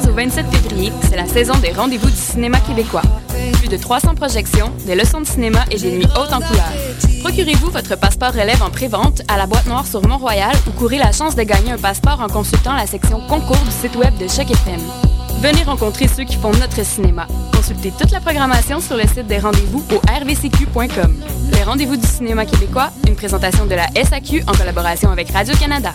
16 au 27 février, c'est la saison des rendez-vous du cinéma québécois. Plus de 300 projections, des leçons de cinéma et des nuits hautes en couleurs. Procurez-vous votre passeport relève en pré-vente à la boîte noire sur Mont-Royal ou courez la chance de gagner un passeport en consultant la section concours du site web de Choc FM. Venez rencontrer ceux qui font notre cinéma. Consultez toute la programmation sur le site des rendez-vous au rvcq.com. Les rendez-vous du cinéma québécois, une présentation de la SAQ en collaboration avec Radio-Canada.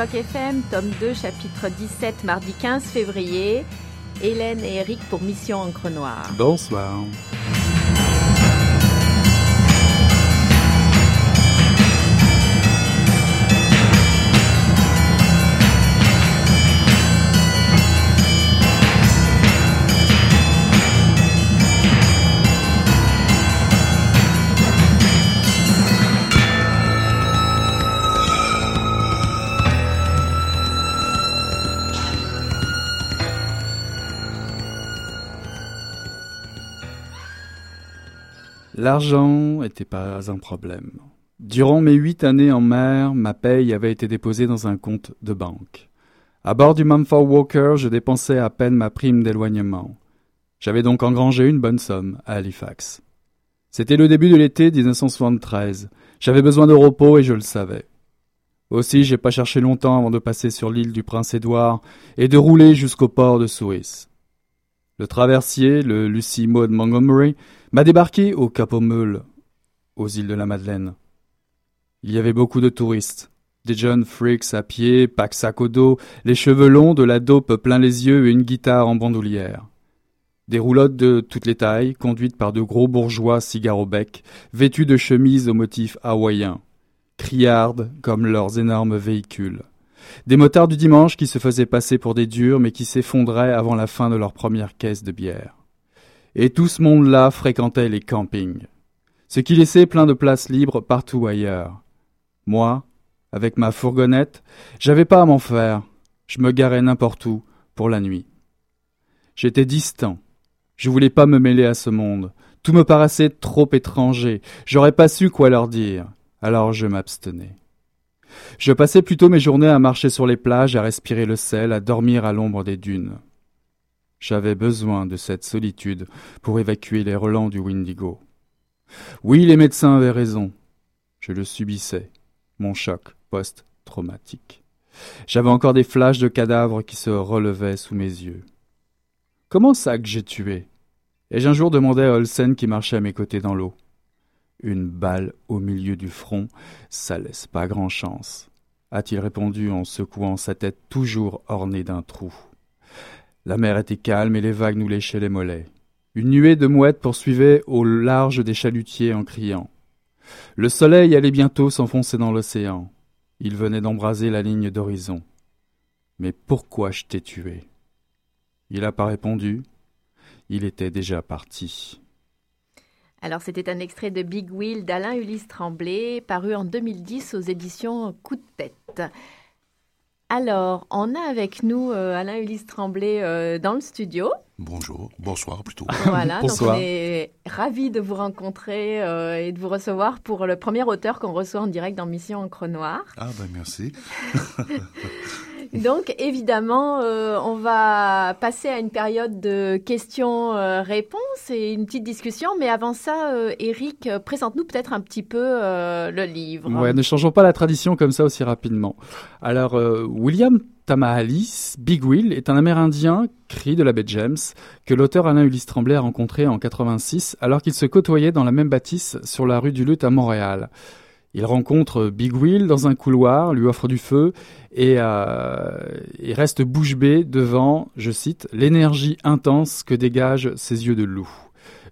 Choc FM, tome 2, chapitre 17, mardi 15 février. Hélène et Eric pour Mission Encre Noire. Bonsoir. L'argent n'était pas un problème. Durant mes huit années en mer, ma paye avait été déposée dans un compte de banque. À bord du Mumford Walker, je dépensais à peine ma prime d'éloignement. J'avais donc engrangé une bonne somme à Halifax. C'était le début de l'été 1973. J'avais besoin de repos et je le savais. Aussi, j'ai pas cherché longtemps avant de passer sur l'île du Prince-Édouard et de rouler jusqu'au port de Suez. Le traversier, le Lucy Maud Montgomery, m'a débarqué au Cap aux Meules, aux îles de la Madeleine. Il y avait beaucoup de touristes. Des jeunes freaks à pied, pack sac au dos, les cheveux longs, de la dope plein les yeux et une guitare en bandoulière. Des roulottes de toutes les tailles, conduites par de gros bourgeois cigares au bec, vêtus de chemises au motif hawaïen, criardes comme leurs énormes véhicules. Des motards du dimanche qui se faisaient passer pour des durs mais qui s'effondraient avant la fin de leur première caisse de bière. Et tout ce monde-là fréquentait les campings, ce qui laissait plein de places libres partout ailleurs. Moi, avec ma fourgonnette, j'avais pas à m'en faire. Je me garais n'importe où pour la nuit. J'étais distant. Je voulais pas me mêler à ce monde. Tout me paraissait trop étranger. J'aurais pas su quoi leur dire. Alors je m'abstenais. Je passais plutôt mes journées à marcher sur les plages, à respirer le sel, à dormir à l'ombre des dunes. J'avais besoin de cette solitude pour évacuer les relents du Windigo. Oui, les médecins avaient raison. Je le subissais, mon choc post-traumatique. J'avais encore des flashs de cadavres qui se relevaient sous mes yeux. Comment ça que j'ai tué? Ai-je un jour demandé à Olsen qui marchait à mes côtés dans l'eau? Une balle au milieu du front, ça laisse pas grand chance, a-t-il répondu en secouant sa tête toujours ornée d'un trou. La mer était calme et les vagues nous léchaient les mollets. Une nuée de mouettes poursuivait au large des chalutiers en criant. Le soleil allait bientôt s'enfoncer dans l'océan. Il venait d'embraser la ligne d'horizon. Mais pourquoi je t'ai tué Il n'a pas répondu. Il était déjà parti. Alors, c'était un extrait de Big Wheel d'Alain Ulysse Tremblay, paru en 2010 aux éditions Coup de tête. Alors, on a avec nous euh, Alain Ulysse Tremblay euh, dans le studio. Bonjour, bonsoir plutôt. Voilà, Bonsoir. donc on est ravis de vous rencontrer euh, et de vous recevoir pour le premier auteur qu'on reçoit en direct dans Mission Encre Noire. Ah ben merci. Donc, évidemment, euh, on va passer à une période de questions-réponses et une petite discussion. Mais avant ça, euh, Eric, présente-nous peut-être un petit peu euh, le livre. Ouais, ne changeons pas la tradition comme ça aussi rapidement. Alors, euh, William Tamahalis, Big Will, est un Amérindien, cri de la baie James, que l'auteur Alain Ulysse Tremblay a rencontré en 86 alors qu'ils se côtoyaient dans la même bâtisse sur la rue du Luth à Montréal. Il rencontre Big Will dans un couloir, lui offre du feu et, euh, et reste bouche bée devant, je cite, l'énergie intense que dégagent ses yeux de loup.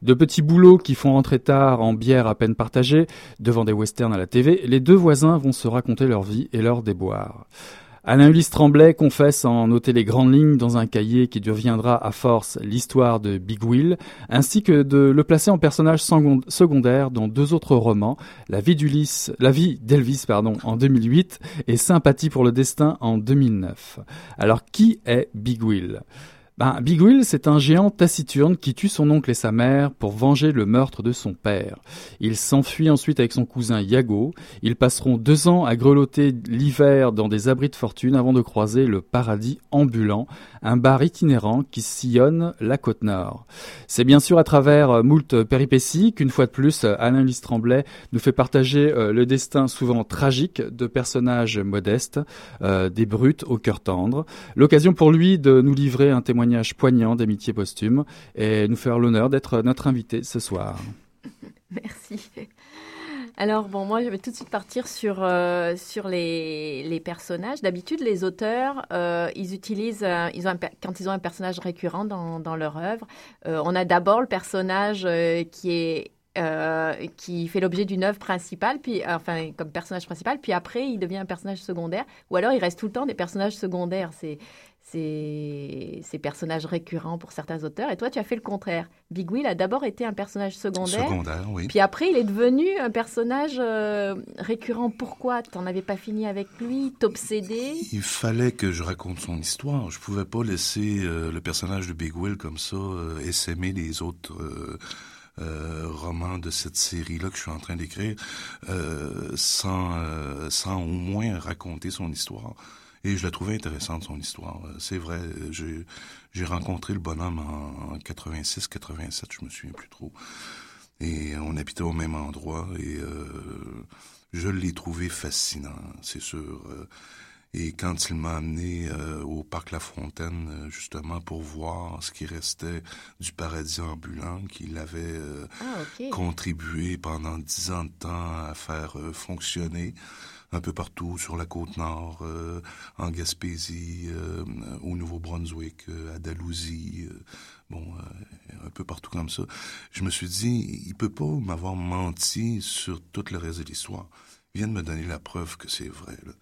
De petits boulots qui font rentrer tard en bière à peine partagée, devant des westerns à la TV, les deux voisins vont se raconter leur vie et leurs déboires. Alain Ulysse Tremblay confesse en noter les grandes lignes dans un cahier qui deviendra à force l'histoire de Big Will, ainsi que de le placer en personnage second- secondaire dans deux autres romans, La vie d'Ulysse, La vie d'Elvis, pardon, en 2008 et Sympathie pour le destin en 2009. Alors, qui est Big Will? Ben, c'est un géant taciturne qui tue son oncle et sa mère pour venger le meurtre de son père. Il s'enfuit ensuite avec son cousin Yago. Ils passeront deux ans à grelotter l'hiver dans des abris de fortune avant de croiser le paradis ambulant, un bar itinérant qui sillonne la côte nord. C'est bien sûr à travers euh, moult péripéties qu'une fois de plus, euh, Alain Lys Tremblay nous fait partager euh, le destin souvent tragique de personnages modestes, des brutes au cœur tendre. L'occasion pour lui de nous livrer un témoignage poignant d'amitié posthume et nous faire l'honneur d'être notre invité ce soir. Merci. Alors bon, moi je vais tout de suite partir sur euh, les, personnages. D'habitude, les auteurs, euh, ils utilisent, euh, ils quand ils ont un personnage récurrent dans, leur œuvre, on a d'abord le personnage qui est fait l'objet d'une œuvre principale, puis enfin comme personnage principal, puis après il devient un personnage secondaire, ou alors il reste tout le temps des personnages secondaires. C'est ces personnages récurrents pour certains auteurs. Et toi, tu as fait le contraire. Big Will a d'abord été un personnage secondaire. Secondaire, oui. Puis après, il est devenu un personnage euh, récurrent. Pourquoi T'en avais pas fini avec lui T'obsédais? Il fallait que je raconte son histoire. Je pouvais pas laisser euh, le personnage de Big Will comme ça euh, essaimer les autres euh, euh, romans de cette série-là que je suis en train d'écrire euh, sans, euh, sans au moins raconter son histoire. Et je la trouvais intéressante, son histoire. Euh, C'est vrai, euh, j'ai rencontré le bonhomme en, en 86, 87, je me souviens plus trop. Et on habitait au même endroit et euh, je l'ai trouvé fascinant, c'est sûr. Et quand il m'a amené euh, au parc La Fontaine, justement pour voir ce qui restait du paradis ambulant qu'il avait euh, Ah, contribué pendant dix ans de temps à faire fonctionner un peu partout sur la côte nord, euh, en Gaspésie, euh, au Nouveau-Brunswick, euh, à Dalhousie, euh, bon, euh, un peu partout comme ça. Je me suis dit, il peut pas m'avoir menti sur tout le reste de l'histoire. Il vient de me donner la preuve que c'est vrai. Là.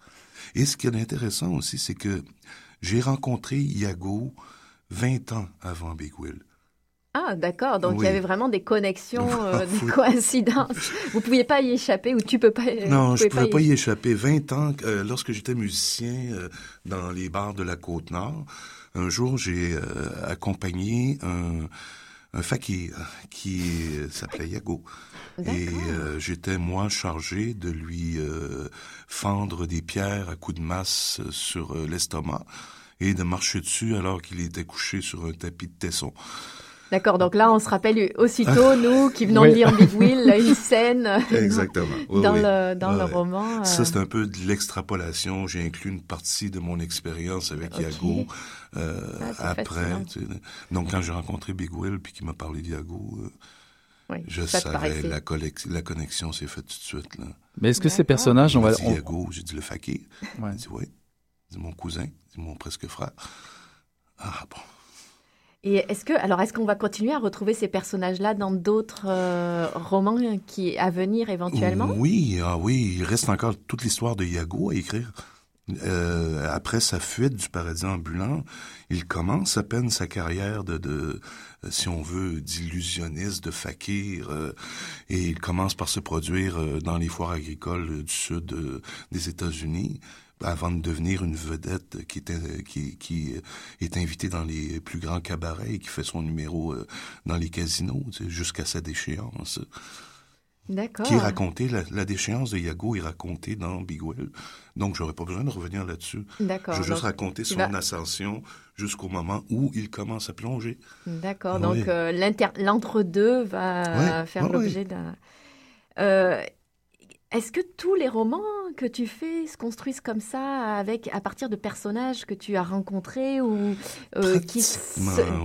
Et ce qui est intéressant aussi, c'est que j'ai rencontré Iago 20 ans avant Big Will. Ah, d'accord. Donc, il y avait vraiment des connexions, euh, des coïncidences. Vous pouviez pas y échapper ou tu peux pas. Non, vous je pouvez pouvais pas y échapper. 20 ans, euh, lorsque j'étais musicien euh, dans les bars de la Côte-Nord, un jour, j'ai euh, accompagné un, un fakir qui euh, s'appelait Yago. Et euh, j'étais, moi, chargé de lui euh, fendre des pierres à coups de masse euh, sur euh, l'estomac et de marcher dessus alors qu'il était couché sur un tapis de tesson. D'accord. Donc là, on se rappelle aussitôt, nous, qui venons Oui. de lire Big Will, une scène euh, Exactement. Oui, dans oui. le dans le roman. euh, Ça, c'est un peu de l'extrapolation. J'ai inclus une partie de mon expérience avec Ok. Iago euh, Ah, après. fascinant. tu sais. Donc, quand j'ai rencontré Big Will puis qu'il m'a parlé d'Iago, euh, oui, je savais, la, la connexion s'est faite tout de suite. Là. Mais est-ce que ces personnages, on Il va, dit on- Iago, j'ai dit le fakir. Ouais. Il dit oui. C'est mon cousin, c'est mon presque frère. Ah bon. Et est-ce que, alors, est-ce qu'on va continuer à retrouver ces personnages-là dans d'autres euh, romans qui à venir éventuellement? Oui, ah oui, il reste encore toute l'histoire de Iago à écrire. Euh, après sa fuite du paradis ambulant, il commence à peine sa carrière de, de si on veut, d'illusionniste, de fakir, euh, et il commence par se produire dans les foires agricoles du sud des États-Unis avant de devenir une vedette qui était qui, qui est invitée dans les plus grands cabarets et qui fait son numéro euh, dans les casinos tu sais, jusqu'à sa déchéance. D'accord. Qui est raconté, la, la, déchéance de Yago est racontée dans Big Will. Donc, j'aurais pas besoin de revenir là-dessus. D'accord. Je vais juste raconter son ascension jusqu'au moment où il commence à plonger. D'accord. Donc, euh, l'entre-deux va faire l'objet d'un. Euh, est-ce que tous les romans que tu fais se construisent comme ça, avec à partir de personnages que tu as rencontrés ou euh, qui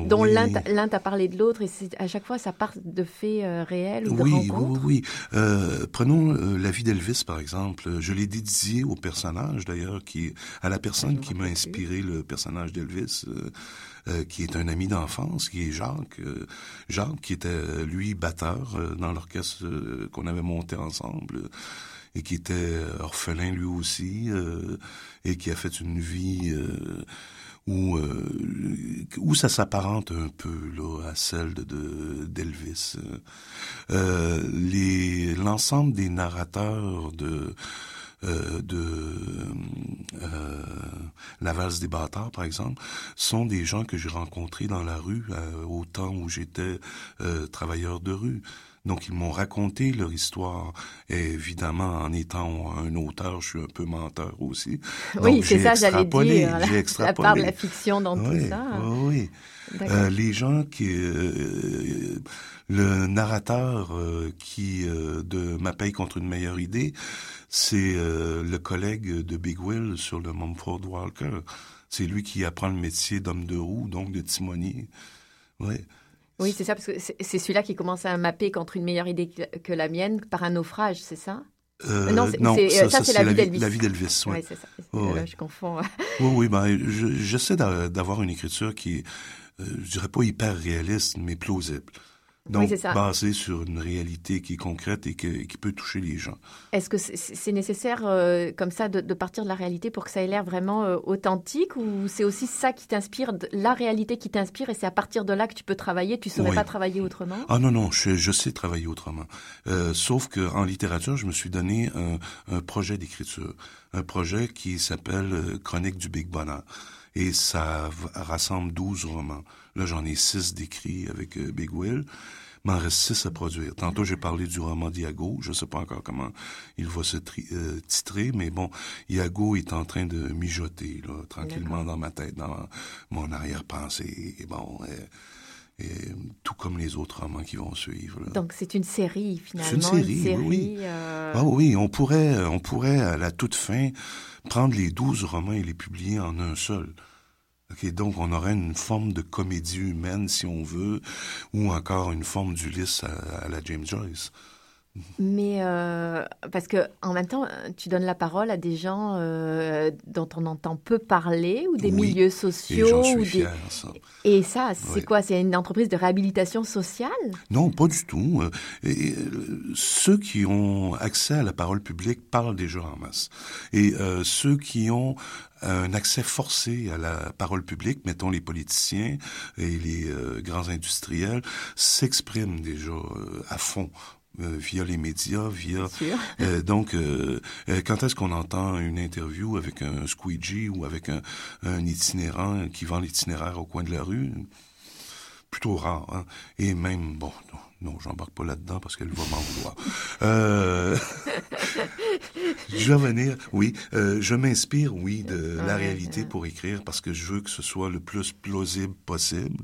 dont l'un t'a parlé de l'autre et à chaque fois ça part de faits euh, réels ou de oui, rencontres? Oui, oui, euh, prenons la vie d'Elvis par exemple. Je l'ai dédié au personnage d'ailleurs, qui à la personne qui m'a inspiré le personnage d'Elvis. Euh, qui est un ami d'enfance, qui est Jacques. Euh, Jacques, qui était, lui, batteur euh, dans l'orchestre qu'on avait monté ensemble et qui était orphelin lui aussi et qui a fait une vie où où ça s'apparente un peu là à celle de d'Elvis. les l'ensemble des narrateurs de euh, de euh, la valse des bâtards, par exemple, sont des gens que j'ai rencontrés dans la rue euh, au temps où j'étais euh, travailleur de rue. Donc ils m'ont raconté leur histoire. Et évidemment, en étant un auteur, je suis un peu menteur aussi. oui, c'est ça, j'allais dire. J'ai La part de la fiction dans tout ça. Oui, oui. Euh, les gens qui, euh, le narrateur euh, qui de Ma paye contre une meilleure idée, c'est le collègue de Big Will sur le Mumford Walker. C'est lui qui apprend le métier d'homme de roue, donc de timonier. Ouais. Oui, c'est ça, parce que c'est celui-là qui commence à mapper contre une meilleure idée que la mienne par un naufrage, c'est ça? Euh, non, ça, c'est la, vie d'Elvis. La vie d'Elvis, oui. c'est ça. Je confonds. oui, oui, ben, j'essaie d'avoir une écriture qui, euh, je dirais pas hyper réaliste, mais plausible. Donc, oui, basé sur une réalité qui est concrète et, qui peut toucher les gens. Est-ce que c'est nécessaire, euh, comme ça, de, partir de la réalité pour que ça ait l'air vraiment euh, authentique ou c'est aussi ça qui t'inspire, la réalité qui t'inspire et c'est à partir de là que tu peux travailler? Tu ne saurais pas travailler autrement? Ah non, non, je, je sais travailler autrement. Euh, sauf qu'en littérature, je me suis donné un, un projet d'écriture. Un projet qui s'appelle euh, Chronique du Big Bonheur. Et ça rassemble 12 romans. Là, j'en ai 6 décrits avec euh, Big Will. M'en reste 6 à produire. Tantôt, j'ai parlé du roman d'Iago. Je ne sais pas encore comment il va se euh, titrer, mais bon, Iago est en train de mijoter, là, tranquillement dans ma tête, dans mon arrière-pensée. Et bon, euh, et, tout comme les autres romans qui vont suivre. Donc c'est une série finalement. C'est une série, oui. Ah oui, on pourrait, on pourrait à la toute fin prendre les douze romans et les publier en un seul. donc on aurait une forme de comédie humaine, si on veut, ou encore une forme d'Ulysse à, la James Joyce. Mais euh, parce que en même temps, tu donnes la parole à des gens euh, dont on entend peu parler ou des milieux sociaux. Et, ou des... ça. et ça, c'est quoi? C'est une entreprise de réhabilitation sociale? Non, pas du tout. Euh, ceux qui ont accès à la parole publique parlent déjà en masse. Et ceux qui ont un accès forcé à la parole publique, mettons les politiciens et les grands industriels, s'expriment déjà à fond euh, via les médias, via euh, donc euh, quand est-ce qu'on entend une interview avec un squeegee ou avec un, un itinérant qui vend l'itinéraire au coin de la rue? Plutôt rare hein? et même bon non, j'embarque pas là-dedans parce qu'elle va m'en vouloir. Euh, je vais venir, oui, je m'inspire, oui, de la réalité pour écrire parce que je veux que ce soit le plus plausible possible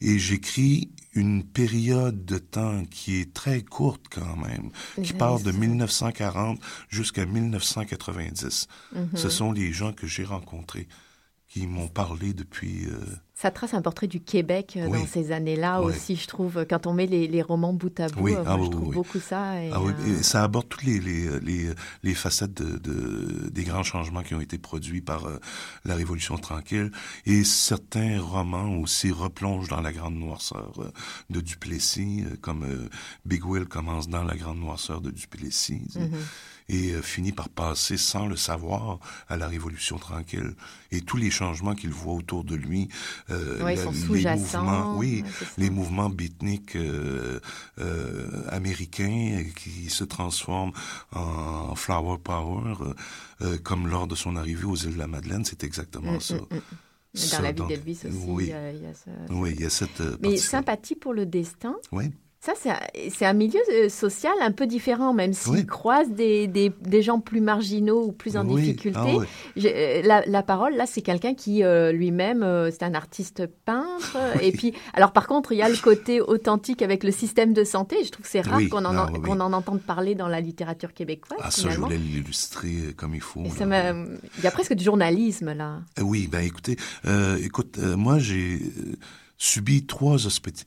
et j'écris une période de temps qui est très courte quand même, qui part de 1940 jusqu'à 1990. Mm-hmm. Ce sont les gens que j'ai rencontrés qui m'ont parlé depuis. Euh, ça trace un portrait du Québec euh, dans ces années-là aussi, je trouve. Quand on met les, romans bout à bout, oui. Euh, ah je trouve beaucoup ça. Et, ah ça aborde toutes les, les, les, facettes de, des grands changements qui ont été produits par la Révolution tranquille. Et certains romans aussi replongent dans la grande noirceur de Duplessis, comme Big Will commence dans la grande noirceur de Duplessis. Mm-hmm et euh, finit par passer sans le savoir à la Révolution tranquille. Et tous les changements qu'il voit autour de lui, euh, les mouvements, oui, les mouvements beatniks euh, euh, américains qui se transforment en flower power, euh, comme lors de son arrivée aux îles de la Madeleine, c'est exactement mm, ça. Mm, mm. Dans la vie d'Elvis aussi, oui. il y a, Oui, il y a cette. Mais sympathie pour le destin. Oui. Ça, c'est un- milieu euh, social un peu différent, même s'il Oui. croise des, des, des gens plus marginaux ou plus en Oui, difficulté. ah euh, La, la parole, là, c'est quelqu'un qui euh, lui-même, euh, c'est un artiste peintre. Et puis, alors par contre, il y a le côté authentique avec le système de santé. Je trouve que c'est rare Oui, qu'on en, ah, en- qu'on en entende parler dans la littérature québécoise. Ah, ça, je voulais l'illustrer comme il faut. Ça Il y a presque du journalisme, là. Oui, ben écoutez, euh, écoute, euh, moi j'ai euh, subi trois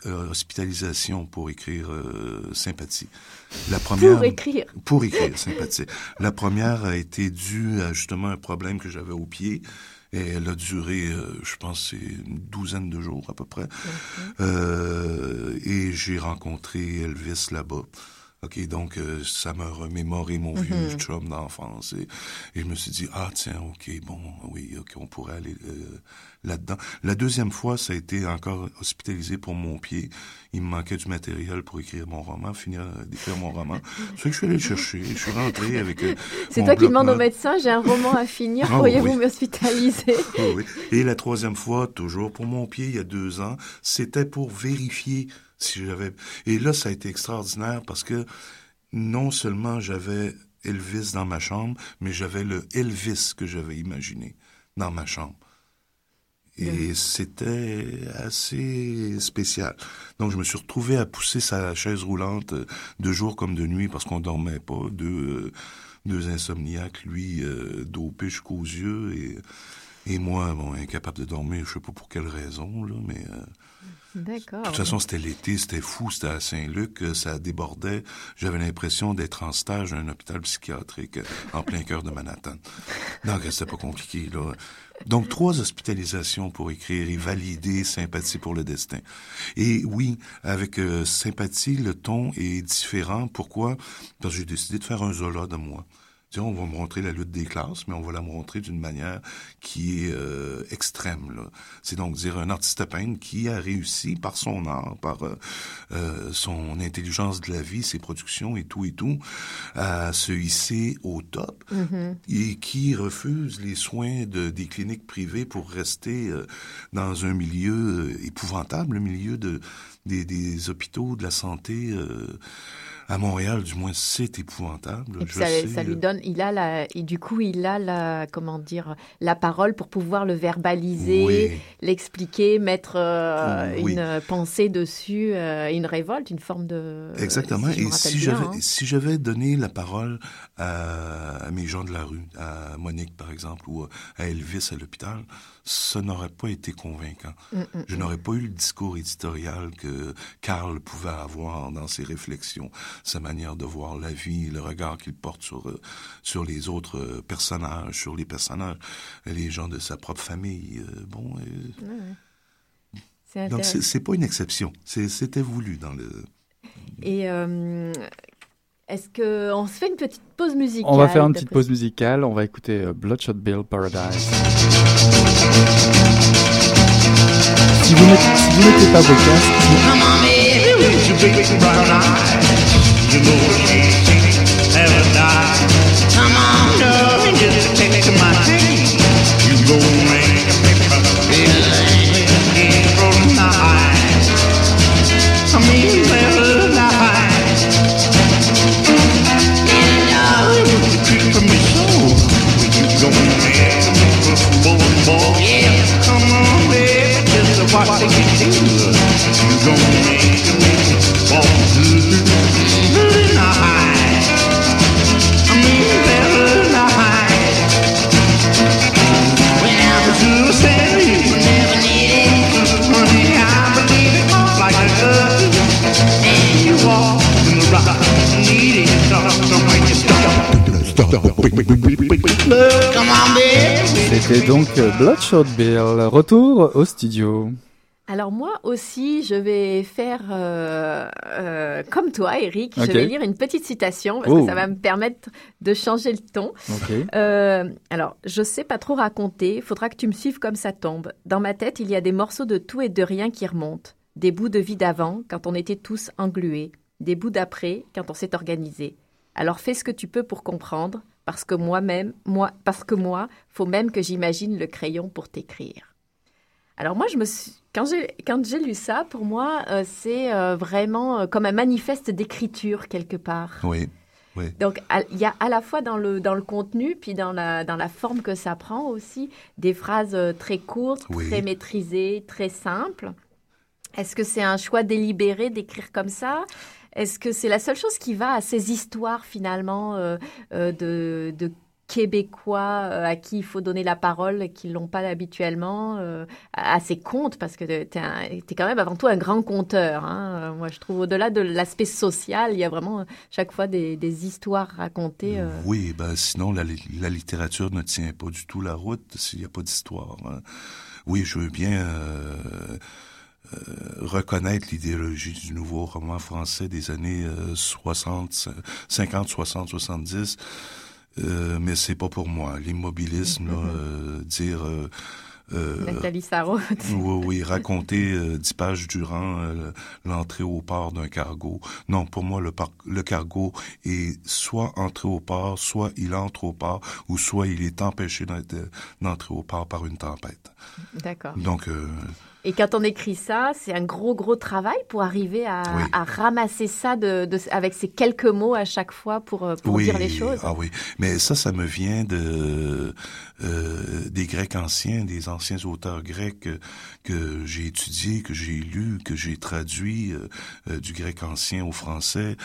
euh, hospitalisations pour écrire euh, Sympathie. La première Pour écrire. pour écrire Sympathie. La première a été due à justement un problème que j'avais au pied. Et elle a duré, euh, je pense, une douzaine de jours à peu près. Euh, et j'ai rencontré Elvis là-bas. OK, donc euh, ça m'a remémoré mon vieux chum d'enfance. Et, et je me suis dit, ah tiens, OK, bon, oui, OK, on pourrait aller euh, là-dedans. La deuxième fois, ça a été encore hospitalisé pour mon pied. Il me manquait du matériel pour écrire mon roman, finir euh, d'écrire mon roman. C'est que je suis allé le chercher. Je suis rentré avec euh, C'est toi qui demandes au médecin, j'ai un roman à finir, Ah, pourriez-vous oui. m'hospitaliser? Oui, oui. Et la troisième fois, toujours pour mon pied, il y a deux ans, c'était pour vérifier si j'avais... Et là, ça a été extraordinaire parce que non seulement j'avais Elvis dans ma chambre, mais j'avais le Elvis que j'avais imaginé dans ma chambre. Et c'était assez spécial. Donc, je me suis retrouvé à pousser sa chaise roulante euh, de jour comme de nuit parce qu'on dormait pas. Deux, euh, deux insomniaques, lui, euh, dopé jusqu'aux yeux et, et moi, bon, incapable de dormir. Je sais pas pour quelle raison, là, mais... euh, D'accord. de toute façon, c'était l'été, c'était fou, c'était à Saint-Luc, euh, ça débordait. J'avais l'impression d'être en stage à un hôpital psychiatrique en plein cœur de Manhattan. Donc, c'était pas compliqué, là. Donc, trois hospitalisations pour écrire et valider Sympathie pour le destin. Et oui, avec euh, Sympathie, le ton est différent. Pourquoi? Parce que j'ai décidé de faire un Zola de moi. Tu sais, on va montrer la lutte des classes, mais on va la montrer d'une manière qui est euh, extrême. C'est donc dire un artiste peintre qui a réussi par son art, par euh, euh, son intelligence de la vie, ses productions et tout et tout, à se hisser au top et qui refuse les soins de, des cliniques privées pour rester euh, dans un milieu euh, épouvantable, le milieu de, des, des hôpitaux, de la santé. euh, à Montréal, du moins, c'est épouvantable. Et Je ça, sais, ça lui euh, donne, il a la, et du coup, il a la, comment dire, la parole pour pouvoir le verbaliser, Oui. l'expliquer, mettre euh, Oui. une pensée dessus, euh, une révolte, une forme de. Exactement. si Et si j'avais hein. si j'avais donné la parole à, à mes gens de la rue, à Monique par exemple, ou à Elvis à l'hôpital, ça n'aurait pas été convaincant. Mm, Je n'aurais pas eu le discours éditorial que Karl pouvait avoir dans ses réflexions, sa manière de voir la vie, le regard qu'il porte sur euh, sur les autres euh, personnages, sur les personnages, les gens de sa propre famille. euh, bon. euh, C'est donc c'est pas une exception. C'était voulu dans le. Et euh, est-ce que on se fait une petite pause musicale On va faire une petite pause musicale. On va écouter Bloodshot Bill Paradise. Si vous n'êtes- si vous mettez pas vos casques, c'était donc Bloodshot Bill. Retour au studio. Alors moi aussi, je vais faire euh, euh, comme toi, Eric. Je vais lire une petite citation parce Oh. que ça va me permettre de changer le ton. Euh, alors, je sais pas trop raconter, faudra que tu me suives comme ça tombe. Dans ma tête, il y a des morceaux de tout et de rien qui remontent. Des bouts de vie d'avant, quand on était tous englués. Des bouts d'après, quand on s'est organisé. Alors fais ce que tu peux pour comprendre, parce que moi-même, moi, parce que moi, faut même que j'imagine le crayon pour t'écrire. Alors moi, je me suis, quand j'ai quand j'ai lu ça, pour moi, euh, c'est euh, vraiment euh, comme un manifeste d'écriture quelque part. Oui. Oui. Donc il y a à la fois dans le dans le contenu puis dans la dans la forme que ça prend aussi des phrases très courtes, Oui. très maîtrisées, très simples. Est-ce que c'est un choix délibéré d'écrire comme ça? Est-ce que c'est la seule chose qui va à ces histoires finalement euh, euh, de, de Québécois euh, à qui il faut donner la parole, qui l'ont pas habituellement, euh, à ces contes, parce que tu es, quand même avant tout un grand conteur. hein. Euh, Moi, je trouve au-delà de l'aspect social, il y a vraiment euh, chaque fois des, des histoires racontées. Oui, ben sinon la, la littérature ne tient pas du tout la route s'il n'y a pas d'histoire. hein. Oui, je veux bien euh, reconnaître l'idéologie du nouveau roman français des années euh, 60, 50, 60, 70. Euh, mais c'est pas pour moi. L'immobilisme, là, euh, dire euh, Nathalie Sarraute. oui, oui, raconter dix pages durant l'entrée au port d'un cargo. Non, pour moi, le, par- le cargo est soit entré au port, soit il entre au port, ou soit il est empêché d'en- de- d'entrer au port par une tempête. D'accord. Donc, euh, Et quand on écrit ça, c'est un gros, gros travail pour arriver à, Oui. à ramasser ça de, de- avec ces quelques mots à chaque fois pour, euh, pour oui, dire les choses. Ah oui, mais ça, ça me vient de euh, des Grecs anciens, des anciens auteurs grecs que, que j'ai étudiés, que j'ai lus, que j'ai traduits euh, euh, du grec ancien au français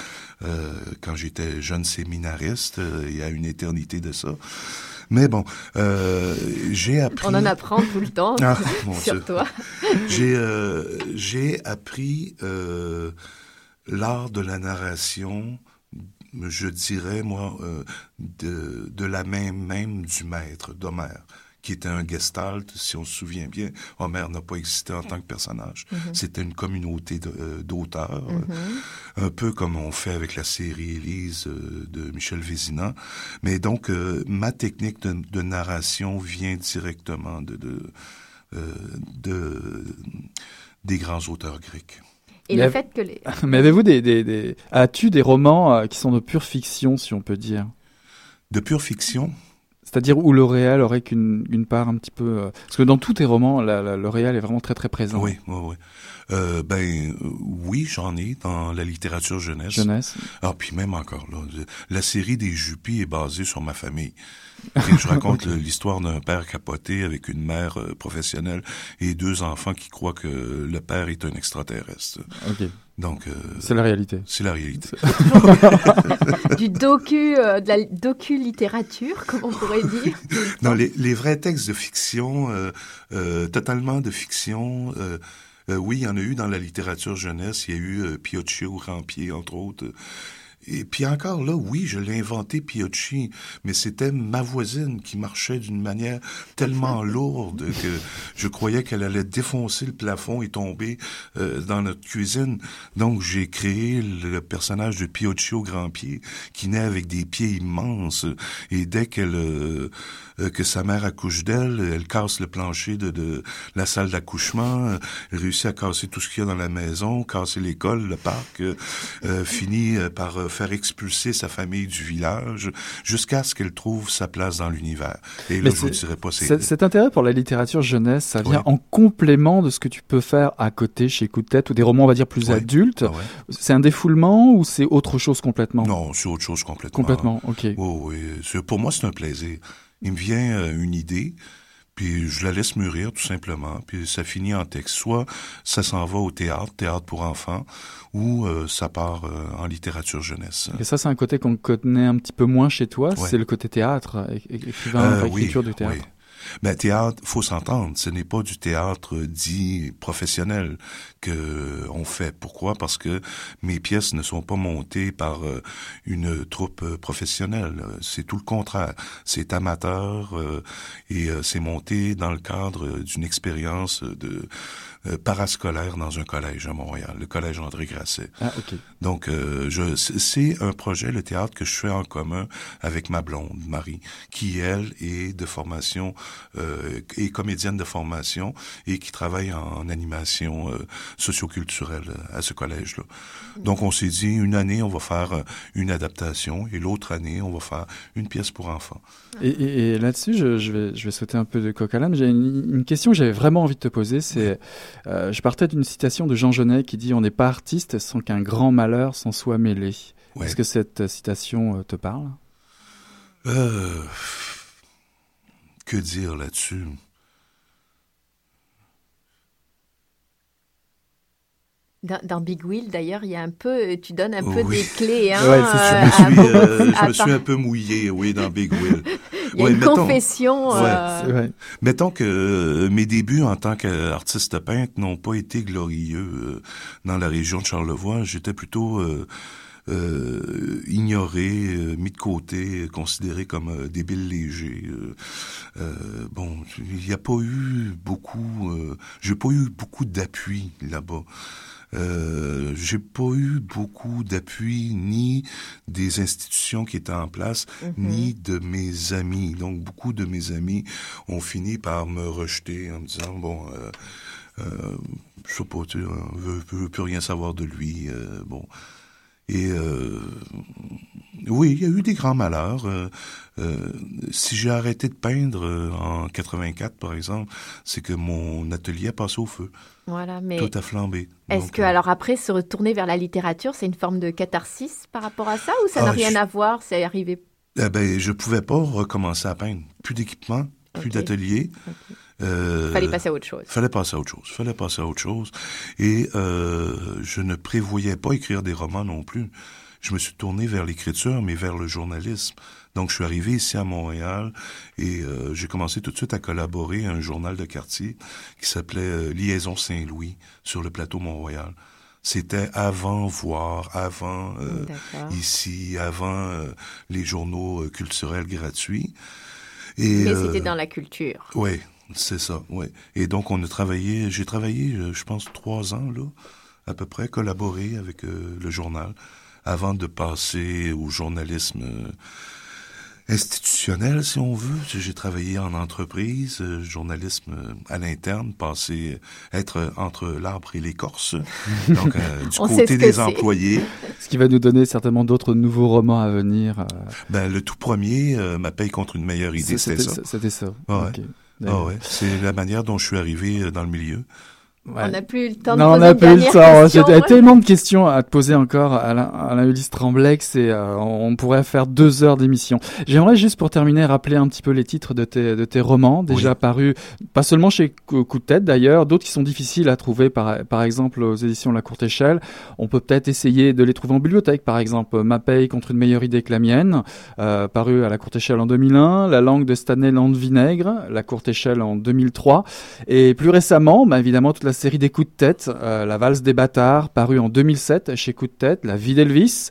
euh, quand j'étais jeune séminariste, il y a une éternité de ça. Mais bon, euh, j'ai appris. On en apprend tout le temps Ah, sur Dieu. toi. J'ai euh, j'ai appris euh, l'art de la narration, je dirais moi, euh, de, de la main même du maître d'Homère, qui était un gestalt, si on se souvient bien. Homère n'a pas existé en tant que personnage. C'était une communauté euh, d'auteurs, euh, un peu comme on fait avec la série Élise de Michel Vézina. Mais donc, euh, ma technique de, de narration vient directement de, de, de, des grands auteurs grecs. Et y le fait que les... Mais avez-vous des, des, des... as-tu des romans euh, qui sont de pure fiction, si on peut dire? De pure fiction, C'est-à-dire où le réel aurait qu'une une part un petit peu... euh, Parce que dans tous tes romans, la- la- le réel est vraiment très très présent. oui, oui, oui. Euh, ben euh, oui, j'en ai dans la littérature jeunesse. Jeunesse. Ah, puis même encore là, la série des Jupis est basée sur ma famille. Et je raconte le- l'histoire d'un père capoté avec une mère euh, professionnelle et deux enfants qui croient que le père est un extraterrestre. Donc, euh, C'est la réalité. c'est la réalité. du docu, euh, de la docu-littérature, comme on pourrait dire. Non, les, les vrais textes de fiction, euh, euh, totalement de fiction, euh, euh, oui, il y en a eu dans la littérature jeunesse. Il y a eu euh, Pioccio, Rampier, entre autres. Et puis encore là, oui, je l'ai inventé Piocci, mais c'était ma voisine qui marchait d'une manière tellement lourde que je croyais qu'elle allait défoncer le plafond et tomber euh, dans notre cuisine. Donc j'ai créé le personnage de Pioccio Grand Pied qui naît avec des pieds immenses et dès qu'elle euh, euh, que sa mère accouche d'elle, elle casse le plancher de, de la salle d'accouchement, réussit à casser tout ce qu'il y a dans la maison, casser l'école, le parc, euh, finit par faire expulser sa famille du village jusqu'à ce qu'elle trouve sa place dans l'univers. Et là, je vous c'est- dirai pas c'est... Cet intérêt pour la littérature jeunesse, ça vient en complément de ce que tu peux faire à côté chez Coup de tête ou des romans, on va dire, plus adultes. Ah ouais? C'est un défoulement ou c'est autre chose complètement? Non, c'est autre chose complètement. Complètement, ok. Oui, Pour moi, c'est un plaisir. Il me vient euh, une idée, puis je la laisse mûrir tout simplement, puis ça finit en texte. Soit ça s'en va au théâtre, théâtre pour enfants, ou euh, ça part euh, en littérature jeunesse. Et ça, c'est un côté qu'on connaît un petit peu moins chez toi, Ouais. c'est le côté théâtre, écrivain, Euh, oui, écriture du théâtre. oui. Ben, théâtre, faut s'entendre. Ce n'est pas du théâtre dit professionnel que on fait. Pourquoi? Parce que mes pièces ne sont pas montées par euh, une troupe euh, professionnelle. C'est tout le contraire. C'est amateur euh, et euh, c'est monté dans le cadre d'une expérience de euh, parascolaire dans un collège à Montréal, le collège André Grasset. Ah, ok. Donc, euh, je, c'est un projet, le théâtre, que je fais en commun avec ma blonde, Marie, qui, elle, est de formation euh, est comédienne de formation et qui travaille en, animation euh, socioculturelle à ce collège-là. Donc, on s'est dit, une année, on va faire euh, une adaptation et l'autre année, on va faire une pièce pour enfants. Et, et- et là-dessus, je, je vais, je vais sauter un peu de coq à l'âne. J'ai une, une question que j'avais vraiment envie de te poser. C'est, euh, je partais d'une citation de Jean Genet qui dit On n'est pas artiste sans qu'un grand malheur s'en soit mêlé. Ouais. Est-ce que cette euh, citation euh, te parle? Euh, que dire là-dessus? Dans, dans Big Wheel, d'ailleurs, il y a un peu, tu donnes un peu Oui. des clés. Hein, Ouais, euh, Je me suis, euh, je me suis un peu mouillé, oui, dans Big Will. Il y a Ouais, une mettons- confession. Ouais, euh. Mettons que euh, mes débuts en tant qu'artiste peintre n'ont pas été glorieux euh, dans la région de Charlevoix. J'étais plutôt euh, euh, ignoré, euh, mis de côté, considéré comme euh, débile léger. Bon, il n'y a pas eu beaucoup, euh, j'ai pas eu beaucoup d'appui là-bas. Euh, j'ai pas eu beaucoup d'appui ni des institutions qui étaient en place, ni de mes amis. Donc beaucoup de mes amis ont fini par me rejeter en me disant bon, euh, euh, je sais pas, tu veut plus rien savoir de lui. euh, bon. Et euh, oui, il y a eu des grands malheurs. Euh, euh, si j'ai arrêté de peindre en 84, par exemple, c'est que mon atelier a passé au feu. Voilà, mais Tout a flambé. est-ce que, alors après, se retourner vers la littérature, c'est une forme de catharsis par rapport à ça ou ça Ah, n'a rien je- à voir C'est arrivé. Eh ben, je pouvais pas recommencer à peindre. Plus d'équipement, plus d'atelier. Euh, Fallait passer à autre chose. Fallait passer à autre chose. Fallait passer à autre chose. Et euh, je ne prévoyais pas écrire des romans non plus. Je me suis tourné vers l'écriture, mais vers le journalisme. Donc, je suis arrivé ici à Montréal et euh, j'ai commencé tout de suite à collaborer à un journal de quartier qui s'appelait euh, Liaison Saint-Louis sur le plateau Mont-Royal. C'était avant voir, avant euh, ici, avant euh, les journaux euh, culturels gratuits. Et, Mais c'était dans la culture. oui, c'est ça, oui. Et donc, on a travaillé, j'ai travaillé, euh, je pense, trois ans, là, à peu près, collaboré avec euh, le journal, avant de passer au journalisme euh, institutionnel, si on veut. J'ai travaillé en entreprise, euh, journalisme à l'interne, passé, être entre l'arbre et l'écorce, donc euh, du On côté des employés. Ce qui va nous donner certainement d'autres nouveaux romans à venir. euh, Ben, le tout premier, euh, Ma paye contre une meilleure idée, c'était ça. C'était ça. Ah ouais. Ah ouais, c'est la manière dont je suis arrivé euh, dans le milieu. Ouais. On n'a plus eu le temps de Non, on poser n'a une pas eu le dernière temps. question. J'ai tellement de questions à te poser encore, Alain, Alain Ulysse Tremblay, que c'est, euh, on pourrait faire deux heures d'émission. J'aimerais juste pour terminer rappeler un petit peu les titres de tes, de tes romans, déjà Oui. parus, pas seulement chez Coup Coup de tête d'ailleurs, d'autres qui sont difficiles à trouver, par, par exemple aux éditions La Courte Échelle. On peut peut-être essayer de les trouver en bibliothèque, par exemple Ma paye contre une meilleure idée que la mienne, euh, paru à La Courte Échelle en 2001, La langue de Stanley Landvinaigre, La Courte Échelle en 2003, et plus récemment, bah, évidemment, toute la série des coups de tête, euh, La valse des bâtards, paru en 2007 chez Coup de tête, La vie d'Elvis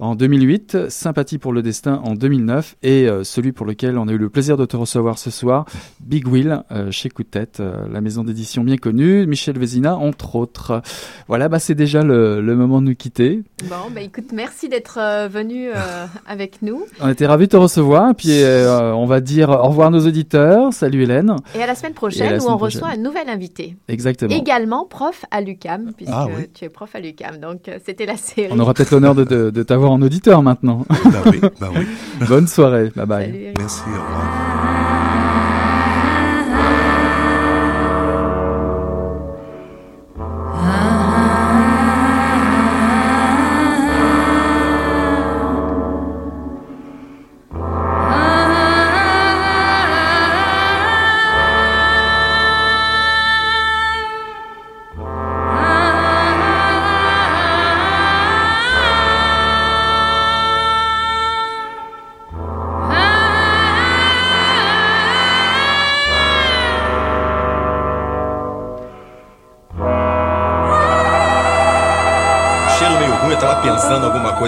en 2008, Sympathie pour le destin en 2009, et euh, celui pour lequel on a eu le plaisir de te recevoir ce soir, Big Wheel euh, chez Coup de tête, euh, la maison d'édition bien connue, Michel Vézina entre autres. Voilà, bah, c'est déjà le, le moment de nous quitter. Bon, bah écoute, merci d'être euh, venu avec nous. On était ravis de te recevoir, et puis on va dire au revoir à nos auditeurs. Salut Hélène. Et à la semaine prochaine la où semaine on reçoit un nouvel invité. Exactement. Également prof à l'UCAM, puisque Ah oui. tu es prof à l'UCAM. Donc c'était la série. On aura peut-être l'honneur de, de, de t'avoir en auditeur maintenant. Oui, ben oui. Bonne soirée. Bye bye. Salut. Merci, au revoir.